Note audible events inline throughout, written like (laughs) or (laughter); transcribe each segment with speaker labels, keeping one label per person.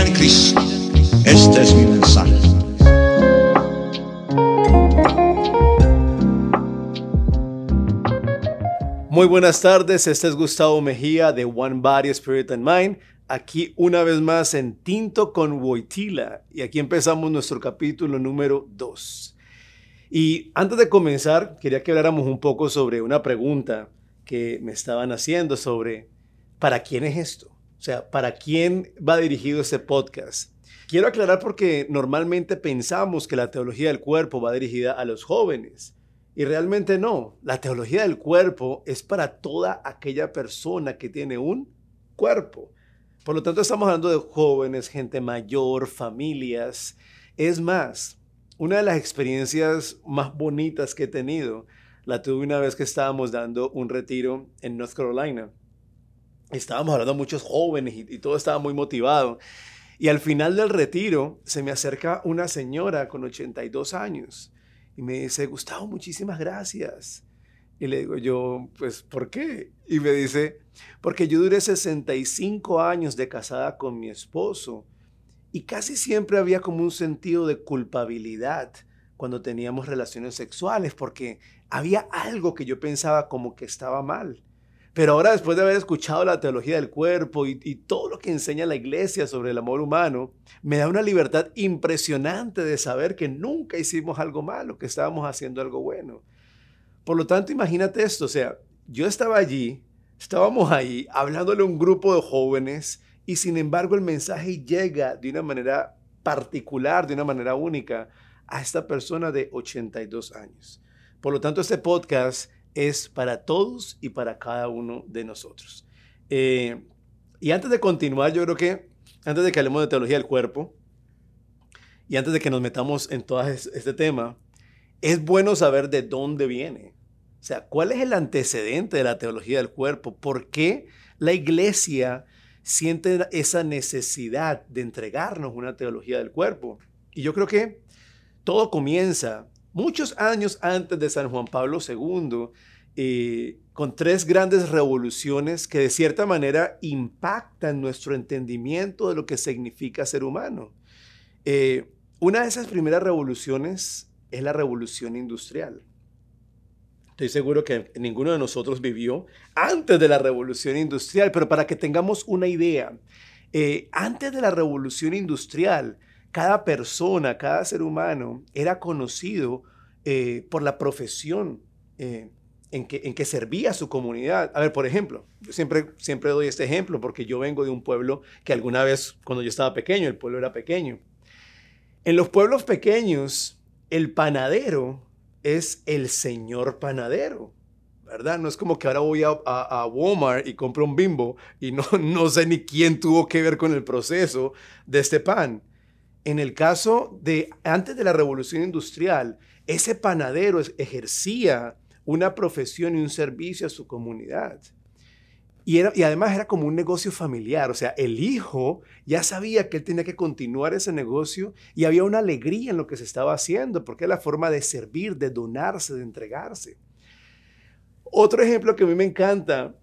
Speaker 1: en Cristo. Este es mi mensaje.
Speaker 2: Muy buenas tardes, este es Gustavo Mejía de One Body, Spirit and Mind, aquí una vez más en Tinto con Woitila y aquí empezamos nuestro capítulo número 2. Y antes de comenzar, quería que habláramos un poco sobre una pregunta que me estaban haciendo sobre ¿para quién es esto? O sea, ¿para quién va dirigido este podcast? Quiero aclarar porque normalmente pensamos que la teología del cuerpo va dirigida a los jóvenes. Y realmente no. La teología del cuerpo es para toda aquella persona que tiene un cuerpo. Por lo tanto, estamos hablando de jóvenes, gente mayor, familias. Es más, una de las experiencias más bonitas que he tenido la tuve una vez que estábamos dando un retiro en North Carolina. Estábamos hablando muchos jóvenes y, y todo estaba muy motivado. Y al final del retiro se me acerca una señora con 82 años y me dice, Gustavo, muchísimas gracias. Y le digo yo, pues, ¿por qué? Y me dice, porque yo duré 65 años de casada con mi esposo y casi siempre había como un sentido de culpabilidad cuando teníamos relaciones sexuales, porque había algo que yo pensaba como que estaba mal. Pero ahora, después de haber escuchado la teología del cuerpo y, todo lo que enseña la iglesia sobre el amor humano, me da una libertad impresionante de saber que nunca hicimos algo malo, que estábamos haciendo algo bueno. Por lo tanto, imagínate esto, o sea, yo estaba allí, estábamos ahí hablándole a un grupo de jóvenes y sin embargo el mensaje llega de una manera particular, de una manera única a esta persona de 82 años. Por lo tanto, este podcast es para todos y para cada uno de nosotros. Eh, y antes de continuar, yo creo que, antes de que hablemos de teología del cuerpo, y antes de que nos metamos en todo este tema, es bueno saber de dónde viene. O sea, ¿cuál es el antecedente de la teología del cuerpo? ¿Por qué la iglesia siente esa necesidad de entregarnos una teología del cuerpo? Y yo creo que todo comienza muchos años antes de San Juan Pablo II, eh, con tres grandes revoluciones que de cierta manera impactan nuestro entendimiento de lo que significa ser humano. Eh, una de esas primeras revoluciones es la revolución industrial. Estoy seguro que ninguno de nosotros vivió antes de la revolución industrial, pero para que tengamos una idea, eh, antes de la revolución industrial, cada persona, cada ser humano era conocido eh, por la profesión eh, en, que, en que servía a su comunidad. A ver, por ejemplo, siempre, siempre doy este ejemplo porque yo vengo de un pueblo que alguna vez, cuando yo estaba pequeño, el pueblo era pequeño. En los pueblos pequeños, el panadero es el señor panadero. ¿verdad? No es como que ahora voy a, a, Walmart y compro un bimbo y no, (laughs) no sé ni quién tuvo que ver con el proceso de este pan. En el caso de antes de la revolución industrial, ese panadero ejercía una profesión y un servicio a su comunidad. Y, además era como un negocio familiar, o sea, el hijo ya sabía que él tenía que continuar ese negocio y había una alegría en lo que se estaba haciendo, porque era la forma de servir, de donarse, de entregarse. Otro ejemplo que a mí me encanta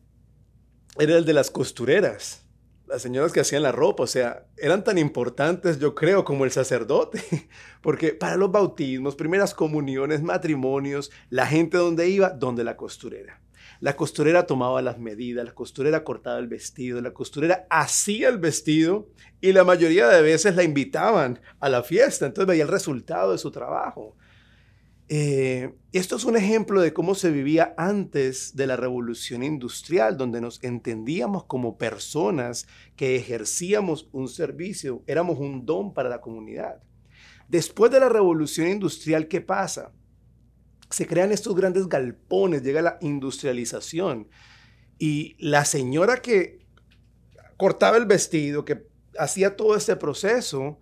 Speaker 2: era el de las costureras las señoras que hacían la ropa, o sea, eran tan importantes, yo creo, como el sacerdote, (laughs) porque para los bautismos, primeras comuniones, matrimonios, la gente donde iba, donde la costurera. La costurera tomaba las medidas, la costurera cortaba el vestido, la costurera hacía el vestido y la mayoría de veces la invitaban a la fiesta, entonces veía el resultado de su trabajo. Eh, esto es un ejemplo de cómo se vivía antes de la revolución industrial, donde nos entendíamos como personas que ejercíamos un servicio, éramos un don para la comunidad. Después de la revolución industrial, ¿qué pasa? Se crean estos grandes galpones, llega la industrialización y la señora que cortaba el vestido, que hacía todo este proceso,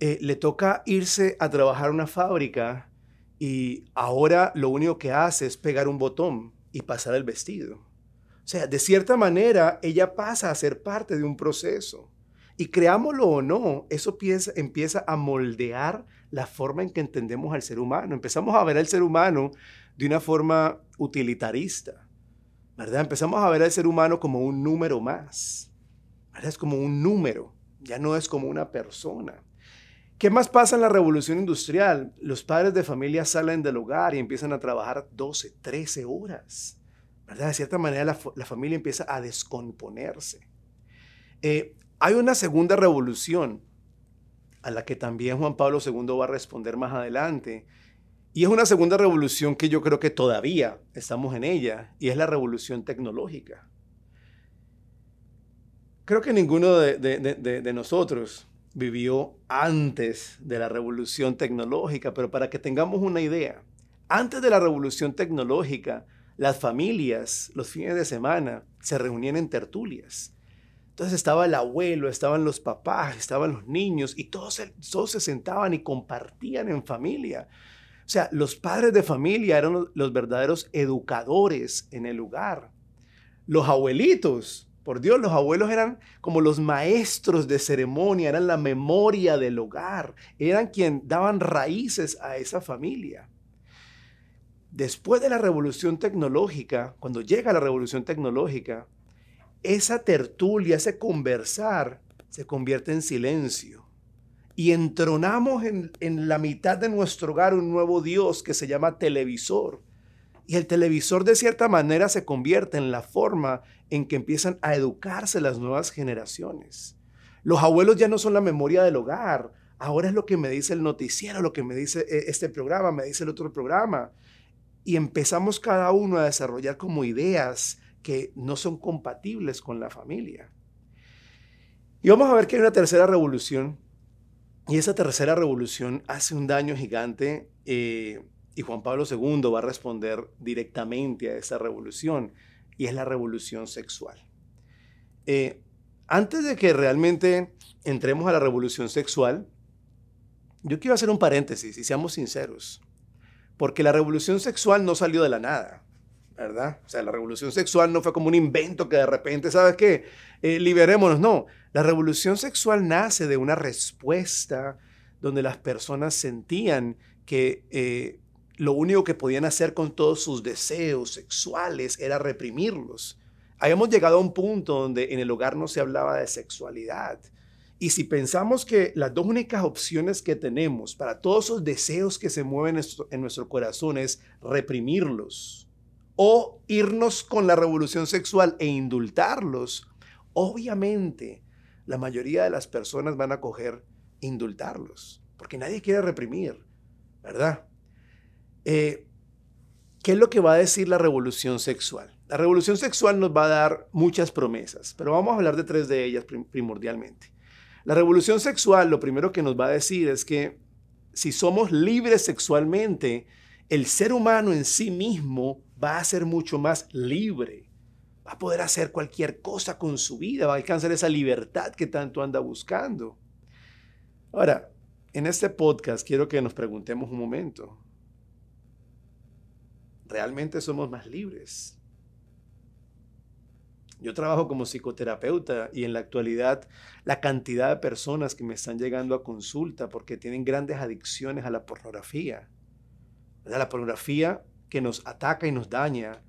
Speaker 2: eh, le toca irse a trabajar a una fábrica y ahora lo único que hace es pegar un botón y pasar el vestido. O sea, de cierta manera, ella pasa a ser parte de un proceso. Y creámoslo o no, eso empieza, a moldear la forma en que entendemos al ser humano. Empezamos a ver al ser humano de una forma utilitarista. ¿verdad? Empezamos a ver al ser humano como un número más, ¿verdad? Es como un número, ya no es como una persona. ¿Qué más pasa en la revolución industrial? Los padres de familia salen del hogar y empiezan a trabajar 12, 13 horas. ¿verdad? De cierta manera la, familia empieza a descomponerse. Eh, hay una segunda revolución a la que también Juan Pablo II va a responder más adelante. Y es una segunda revolución que yo creo que todavía estamos en ella, y es la revolución tecnológica. Creo que ninguno de nosotros vivió antes de la revolución tecnológica, pero para que tengamos una idea, antes de la revolución tecnológica, las familias los fines de semana se reunían en tertulias. Entonces estaba el abuelo, estaban los papás, estaban los niños y todos, todos se sentaban y compartían en familia. O sea, los padres de familia eran los verdaderos educadores en el lugar. Los abuelitos por Dios, los abuelos eran como los maestros de ceremonia, eran la memoria del hogar, eran quien daban raíces a esa familia. Después de la revolución tecnológica, cuando llega la revolución tecnológica, esa tertulia, ese conversar, se convierte en silencio. Y entronamos en, en la mitad de nuestro hogar un nuevo Dios que se llama televisor y el televisor de cierta manera se convierte en la forma en que empiezan a educarse las nuevas generaciones. Los abuelos ya no son la memoria del hogar, ahora es lo que me dice el noticiero, lo que me dice eh, este programa, me dice el otro programa. Y empezamos cada uno a desarrollar como ideas que no son compatibles con la familia. Y vamos a ver que hay una tercera revolución. Y esa tercera revolución hace un daño gigante eh, y Juan Pablo II va a responder directamente a esa revolución, y es la revolución sexual. Eh, antes de que realmente entremos a la revolución sexual, yo quiero hacer un paréntesis y seamos sinceros, porque la revolución sexual no salió de la nada, ¿verdad? O sea, la revolución sexual no fue como un invento que de repente, ¿sabes qué? Eh, liberémonos, no. La revolución sexual nace de una respuesta donde las personas sentían que eh, lo único que podían hacer con todos sus deseos sexuales era reprimirlos. Habíamos llegado a un punto donde en el hogar no se hablaba de sexualidad. Y si pensamos que las dos únicas opciones que tenemos para todos esos deseos que se mueven en nuestro corazón es reprimirlos o irnos con la revolución sexual e indultarlos, obviamente la mayoría de las personas van a coger indultarlos, porque nadie quiere reprimir, ¿verdad? Eh, ¿Qué es lo que va a decir la revolución sexual? La revolución sexual nos va a dar muchas promesas, pero vamos a hablar de tres de ellas primordialmente. La revolución sexual lo primero que nos va a decir es que si somos libres sexualmente, el ser humano en sí mismo va a ser mucho más libre. Va a poder hacer cualquier cosa con su vida, va a alcanzar esa libertad que tanto anda buscando. Ahora, en este podcast quiero que nos preguntemos un momento, realmente somos más libres. Yo trabajo como psicoterapeuta y en la actualidad la cantidad de personas que me están llegando a consulta porque tienen grandes adicciones a la pornografía. La pornografía que nos ataca y nos daña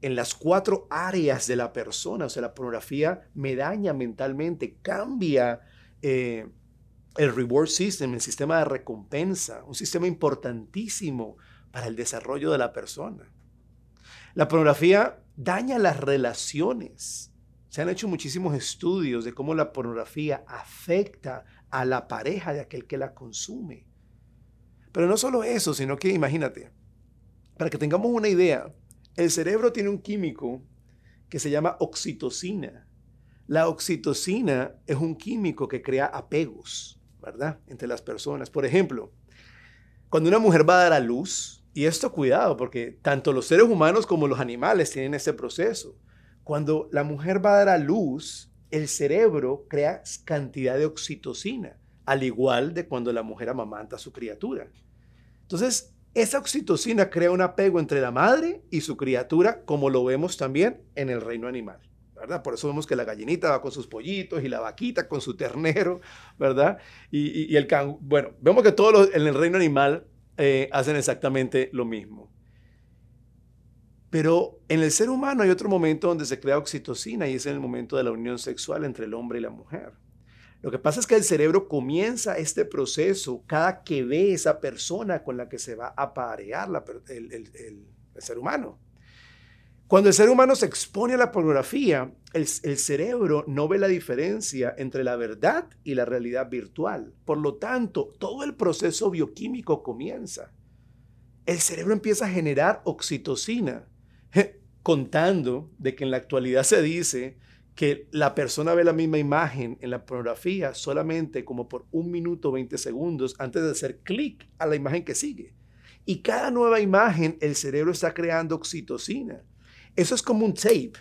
Speaker 2: en las cuatro áreas de la persona. O sea, la pornografía me daña mentalmente, cambia eh, el reward system, el sistema de recompensa, un sistema importantísimo para el desarrollo de la persona. La pornografía daña las relaciones. Se han hecho muchísimos estudios de cómo la pornografía afecta a la pareja de aquel que la consume. Pero no solo eso, sino que imagínate, para que tengamos una idea, el cerebro tiene un químico que se llama oxitocina. La oxitocina es un químico que crea apegos, ¿verdad? Entre las personas. Por ejemplo, cuando una mujer va a dar a luz, y esto cuidado, porque tanto los seres humanos como los animales tienen ese proceso. Cuando la mujer va a dar a luz, el cerebro crea cantidad de oxitocina, al igual de cuando la mujer amamanta a su criatura. Entonces, esa oxitocina crea un apego entre la madre y su criatura, como lo vemos también en el reino animal. ¿verdad? Por eso vemos que la gallinita va con sus pollitos y la vaquita con su ternero, ¿verdad? Y, el can... Bueno, vemos que todos en el reino animal eh, hacen exactamente lo mismo. Pero en el ser humano hay otro momento donde se crea oxitocina y es en el momento de la unión sexual entre el hombre y la mujer. Lo que pasa es que el cerebro comienza este proceso cada que ve esa persona con la que se va a aparear el, el, ser humano. Cuando el ser humano se expone a la pornografía, el, el, cerebro no ve la diferencia entre la verdad y la realidad virtual. Por lo tanto, todo el proceso bioquímico comienza. El cerebro empieza a generar oxitocina, contando de que en la actualidad se dice que la persona ve la misma imagen en la pornografía solamente como por un minuto 20 segundos antes de hacer clic a la imagen que sigue. Y cada nueva imagen el cerebro está creando oxitocina. Eso es como un tape.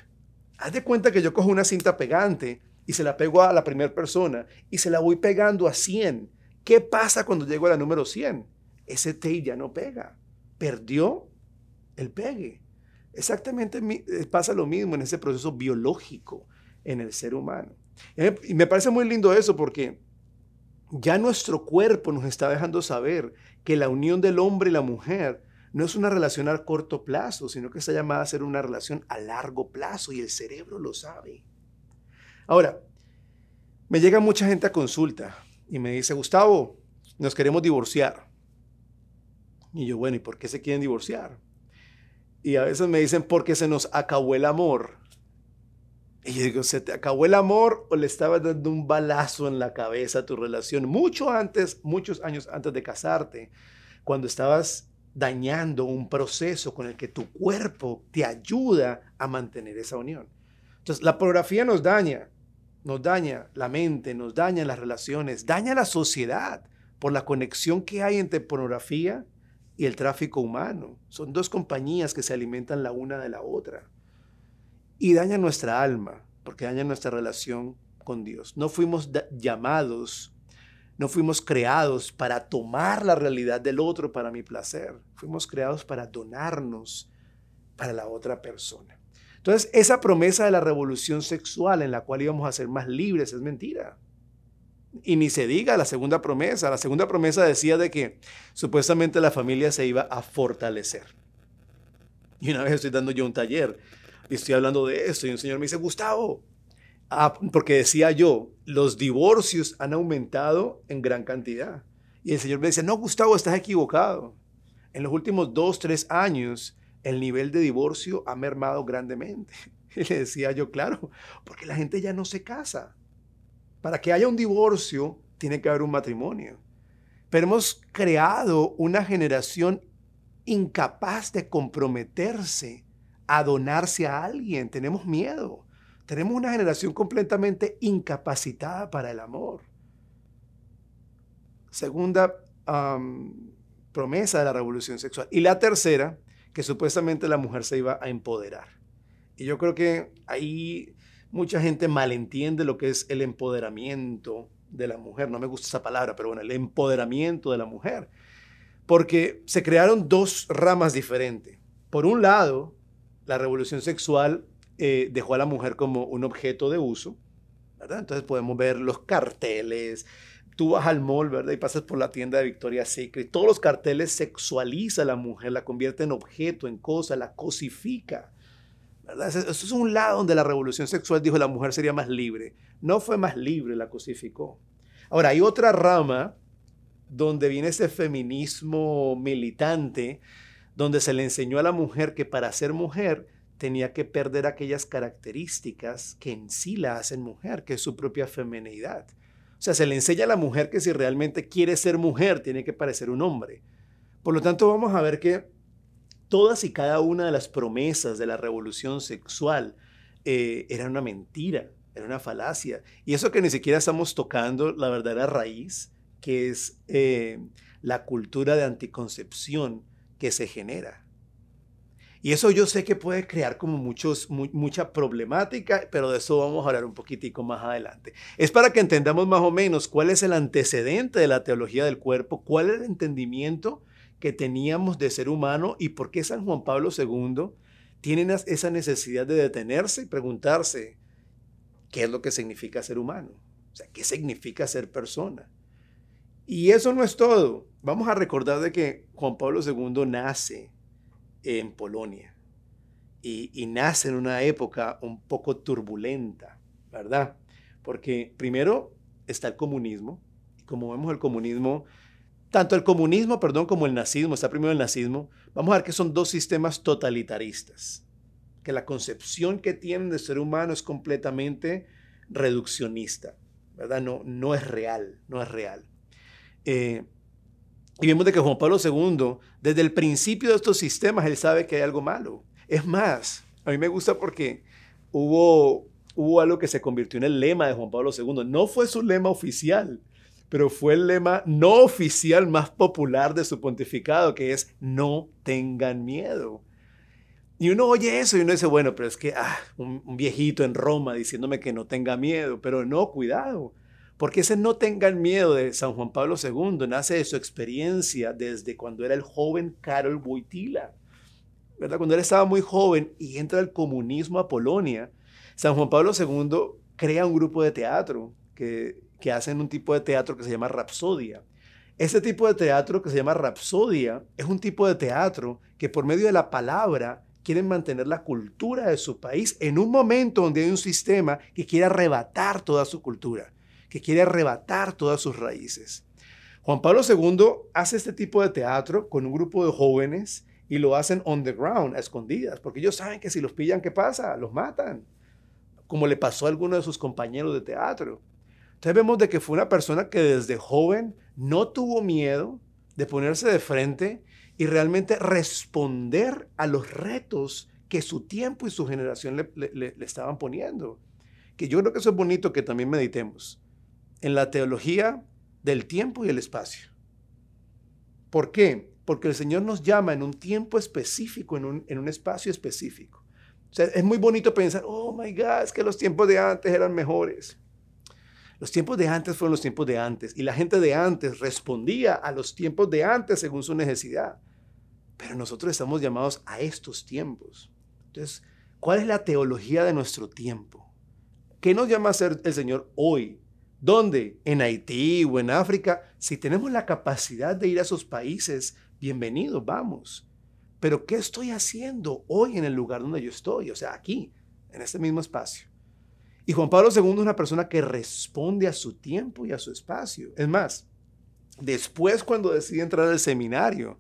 Speaker 2: Haz de cuenta que yo cojo una cinta pegante y se la pego a la primera persona y se la voy pegando a 100. ¿Qué pasa cuando llego a la número 100? Ese tape ya no pega. Perdió el pegue. Exactamente eh, pasa lo mismo en ese proceso biológico en el ser humano. Y me parece muy lindo eso porque ya nuestro cuerpo nos está dejando saber que la unión del hombre y la mujer no es una relación a corto plazo, sino que está llamada a ser una relación a largo plazo y el cerebro lo sabe. Ahora, me llega mucha gente a consulta y me dice, Gustavo, nos queremos divorciar. Y yo, bueno, ¿y por qué se quieren divorciar? Y a veces me dicen, porque se nos acabó el amor. Y yo digo, ¿se te acabó el amor o le estabas dando un balazo en la cabeza a tu relación mucho antes, muchos años antes de casarte, cuando estabas dañando un proceso con el que tu cuerpo te ayuda a mantener esa unión? Entonces, la pornografía nos daña, nos daña la mente, nos daña las relaciones, daña la sociedad por la conexión que hay entre pornografía y el tráfico humano. Son dos compañías que se alimentan la una de la otra. Y daña nuestra alma, porque daña nuestra relación con Dios. No fuimos llamados, no fuimos creados para tomar la realidad del otro para mi placer. Fuimos creados para donarnos para la otra persona. Entonces, esa promesa de la revolución sexual en la cual íbamos a ser más libres es mentira. Y ni se diga la segunda promesa. La segunda promesa decía de que supuestamente la familia se iba a fortalecer. Y una vez estoy dando yo un taller y estoy hablando de esto y un señor me dice, Gustavo, ah, porque decía yo, los divorcios han aumentado en gran cantidad. Y el señor me dice, no, Gustavo, estás equivocado. En los últimos dos, tres años, el nivel de divorcio ha mermado grandemente. (laughs) Y le decía yo, claro, porque la gente ya no se casa. Para que haya un divorcio, tiene que haber un matrimonio. Pero hemos creado una generación incapaz de comprometerse a donarse a alguien. Tenemos miedo. Tenemos una generación completamente incapacitada para el amor. Segunda promesa de la revolución sexual. Y la tercera, que supuestamente la mujer se iba a empoderar. Y yo creo que ahí mucha gente malentiende lo que es el empoderamiento de la mujer. No me gusta esa palabra, pero bueno, el empoderamiento de la mujer. Porque se crearon dos ramas diferentes. Por un lado, la revolución sexual eh, dejó a la mujer como un objeto de uso, ¿verdad? Entonces podemos ver los carteles. Tú vas al mall, ¿verdad? Y pasas por la tienda de Victoria's Secret. Todos los carteles sexualiza a la mujer, la convierte en objeto, en cosa, la cosifica. Eso es un lado donde la revolución sexual dijo la mujer sería más libre. No fue más libre, la cosificó. Ahora, hay otra rama donde viene ese feminismo militante, donde se le enseñó a la mujer que para ser mujer tenía que perder aquellas características que en sí la hacen mujer, que es su propia feminidad. O sea, se le enseña a la mujer que si realmente quiere ser mujer, tiene que parecer un hombre. Por lo tanto, vamos a ver que todas y cada una de las promesas de la revolución sexual eh, era una mentira, era una falacia. Y eso que ni siquiera estamos tocando la verdadera raíz, que es eh, la cultura de anticoncepción que se genera. Y eso yo sé que puede crear como muchos, mucha problemática, pero de eso vamos a hablar un poquitico más adelante. Es para que entendamos más o menos cuál es el antecedente de la teología del cuerpo, cuál es el entendimiento que teníamos de ser humano y por qué San Juan Pablo II tiene esa necesidad de detenerse y preguntarse qué es lo que significa ser humano, o sea, qué significa ser persona. Y eso no es todo. Vamos a recordar de que Juan Pablo II nace en Polonia y, nace en una época un poco turbulenta, ¿verdad? Porque primero está el comunismo, y como vemos el comunismo, tanto el comunismo, perdón, como el nazismo, está primero el nazismo, vamos a ver que son dos sistemas totalitaristas, que la concepción que tienen de ser humano es completamente reduccionista, ¿verdad? No, no es real, no es real. Eh, y vemos de que Juan Pablo II, desde el principio de estos sistemas, él sabe que hay algo malo. Es más, a mí me gusta porque hubo, hubo algo que se convirtió en el lema de Juan Pablo II. No fue su lema oficial, pero fue el lema no oficial más popular de su pontificado, que es no tengan miedo. Y uno oye eso y uno dice, bueno, pero es que ah, un, un, viejito en Roma diciéndome que no tenga miedo, pero no, cuidado, porque ese no tengan miedo de San Juan Pablo II nace de su experiencia desde cuando era el joven Karol Wojtyla, ¿verdad? Cuando él estaba muy joven y entra el comunismo a Polonia, San Juan Pablo II crea un grupo de teatro que, que hacen un tipo de teatro que se llama Rapsodia. Ese tipo de teatro que se llama Rapsodia es un tipo de teatro que por medio de la palabra quieren mantener la cultura de su país en un momento donde hay un sistema que quiere arrebatar toda su cultura, que quiere arrebatar todas sus raíces. Juan Pablo II hace este tipo de teatro con un grupo de jóvenes y lo hacen on the ground, a escondidas, porque ellos saben que si los pillan, ¿qué pasa? Los matan, como le pasó a alguno de sus compañeros de teatro. Entonces vemos de que fue una persona que desde joven no tuvo miedo de ponerse de frente y realmente responder a los retos que su tiempo y su generación le, le, le, estaban poniendo. Que yo creo que eso es bonito que también meditemos en la teología del tiempo y el espacio. ¿Por qué? Porque el Señor nos llama en un tiempo específico, en un, en un espacio específico. O sea, es muy bonito pensar, oh my God, es que los tiempos de antes eran mejores. Los tiempos de antes fueron los tiempos de antes y la gente de antes respondía a los tiempos de antes según su necesidad. Pero nosotros estamos llamados a estos tiempos. Entonces, ¿cuál es la teología de nuestro tiempo? ¿Qué nos llama a ser el Señor hoy? ¿Dónde? ¿En Haití o en África? Si tenemos la capacidad de ir a esos países, bienvenidos, vamos. Pero ¿qué estoy haciendo hoy en el lugar donde yo estoy? O sea, aquí, en este mismo espacio. Y Juan Pablo II es una persona que responde a su tiempo y a su espacio. Es más, después cuando decide entrar al seminario,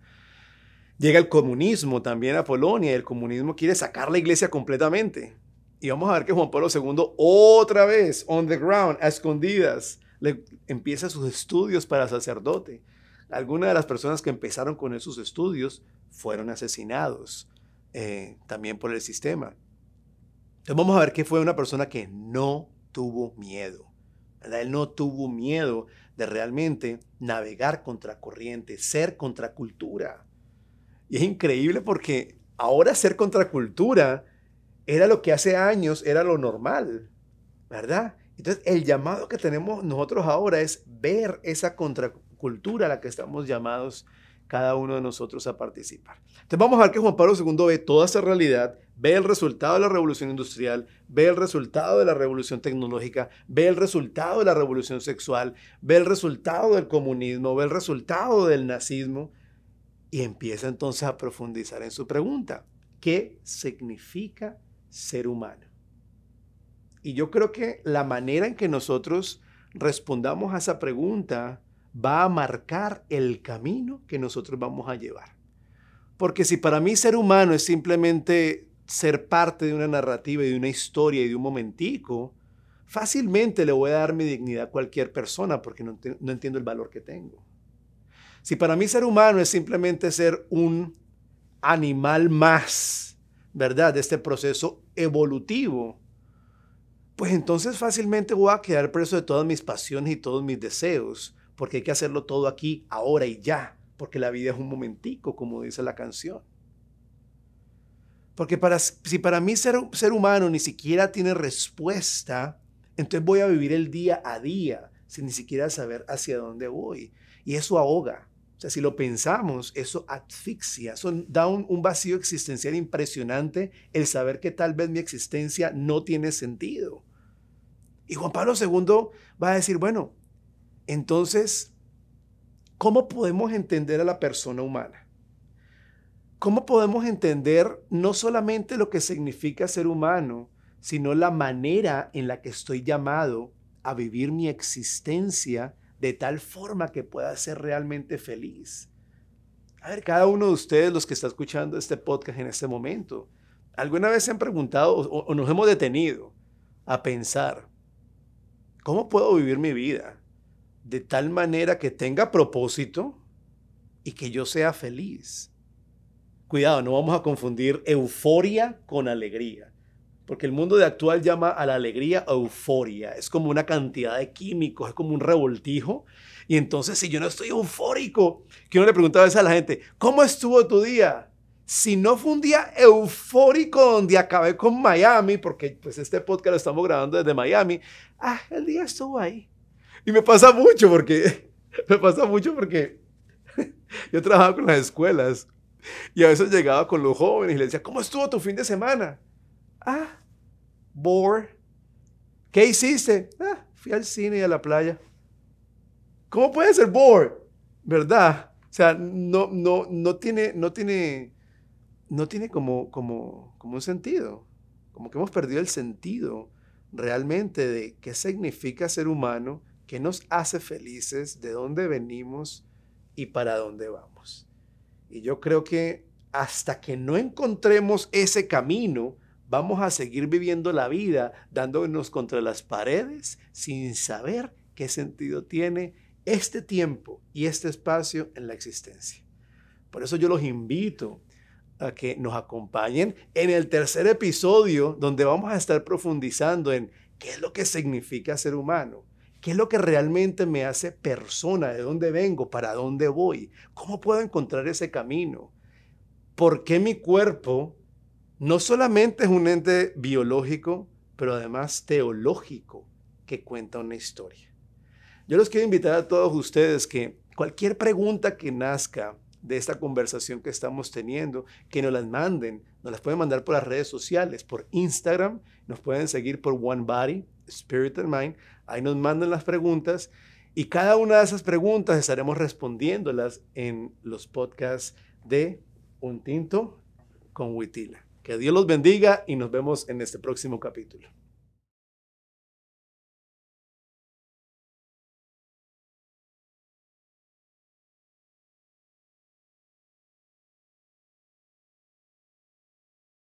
Speaker 2: llega el comunismo también a Polonia y el comunismo quiere sacar la iglesia completamente. Y vamos a ver que Juan Pablo II otra vez, on the ground, a escondidas, le empieza sus estudios para sacerdote. Algunas de las personas que empezaron con esos estudios fueron asesinados eh, también por el sistema. Entonces vamos a ver que fue una persona que no tuvo miedo. Él no tuvo miedo de realmente navegar contra corriente, ser contracultura. Y es increíble porque ahora ser contracultura era lo que hace años era lo normal, ¿verdad? Entonces el llamado que tenemos nosotros ahora es ver esa contracultura a la que estamos llamados cada uno de nosotros a participar. Entonces vamos a ver que Juan Pablo II ve toda esa realidad, ve el resultado de la revolución industrial, ve el resultado de la revolución tecnológica, ve el resultado de la revolución sexual, ve el resultado del comunismo, ve el resultado del nazismo y empieza entonces a profundizar en su pregunta. ¿Qué significa ser humano? Y yo creo que la manera en que nosotros respondamos a esa pregunta va a marcar el camino que nosotros vamos a llevar. Porque si para mí ser humano es simplemente ser parte de una narrativa y de una historia y de un momentico, fácilmente le voy a dar mi dignidad a cualquier persona porque no, no entiendo el valor que tengo. Si para mí ser humano es simplemente ser un animal más, ¿verdad? De este proceso evolutivo, pues entonces fácilmente voy a quedar preso de todas mis pasiones y todos mis deseos porque hay que hacerlo todo aquí, ahora y ya, porque la vida es un momentico, como dice la canción. Porque para, si para mí ser, ser humano ni siquiera tiene respuesta, entonces voy a vivir el día a día sin ni siquiera saber hacia dónde voy. Y eso ahoga. Sea, si lo pensamos, eso asfixia, eso da un vacío existencial impresionante el saber que tal vez mi existencia no tiene sentido. Y Juan Pablo II va a decir, bueno, entonces, ¿cómo podemos entender a la persona humana? ¿cómo podemos entender no solamente lo que significa ser humano, sino la manera en la que estoy llamado a vivir mi existencia de tal forma que pueda ser realmente feliz? A ver, cada uno de ustedes, los que está escuchando este podcast en este momento, ¿alguna vez se han preguntado o, o nos hemos detenido a pensar, ¿cómo puedo vivir mi vida de tal manera que tenga propósito y que yo sea feliz? Cuidado, no vamos a confundir euforia con alegría. Porque el mundo de actual llama a la alegría euforia. Es como una cantidad de químicos, es como un revoltijo. Y entonces, si yo no estoy eufórico, que uno le preguntaba a veces a la gente, ¿cómo estuvo tu día? Si no fue un día eufórico donde acabé con Miami, porque pues este podcast lo estamos grabando desde Miami, ah, el día estuvo ahí. Y me pasa mucho porque, (laughs) me pasa mucho porque (laughs) yo trabajaba con las escuelas y a veces llegaba con los jóvenes y les decía, ¿cómo estuvo tu fin de semana? Ah, bore. ¿Qué hiciste? Ah, fui al cine y a la playa. ¿Cómo puede ser bore? ¿Verdad? O sea, no, no, no tiene, no tiene, no tiene como, como, como un sentido. Como que hemos perdido el sentido realmente de qué significa ser humano, qué nos hace felices, de dónde venimos y para dónde vamos. Y yo creo que hasta que no encontremos ese camino, vamos a seguir viviendo la vida dándonos contra las paredes sin saber qué sentido tiene este tiempo y este espacio en la existencia. Por eso yo los invito a que nos acompañen en el tercer episodio donde vamos a estar profundizando en qué es lo que significa ser humano, qué es lo que realmente me hace persona, de dónde vengo, para dónde voy, cómo puedo encontrar ese camino, por qué mi cuerpo no solamente es un ente biológico, pero además teológico que cuenta una historia. Yo los quiero invitar a todos ustedes que cualquier pregunta que nazca de esta conversación que estamos teniendo, que nos las manden, nos las pueden mandar por las redes sociales, por Instagram, nos pueden seguir por One Body, Spirit and Mind, ahí nos mandan las preguntas y cada una de esas preguntas estaremos respondiéndolas en los podcasts de Un Tinto con Huitila. Que Dios los bendiga y nos vemos en este próximo capítulo.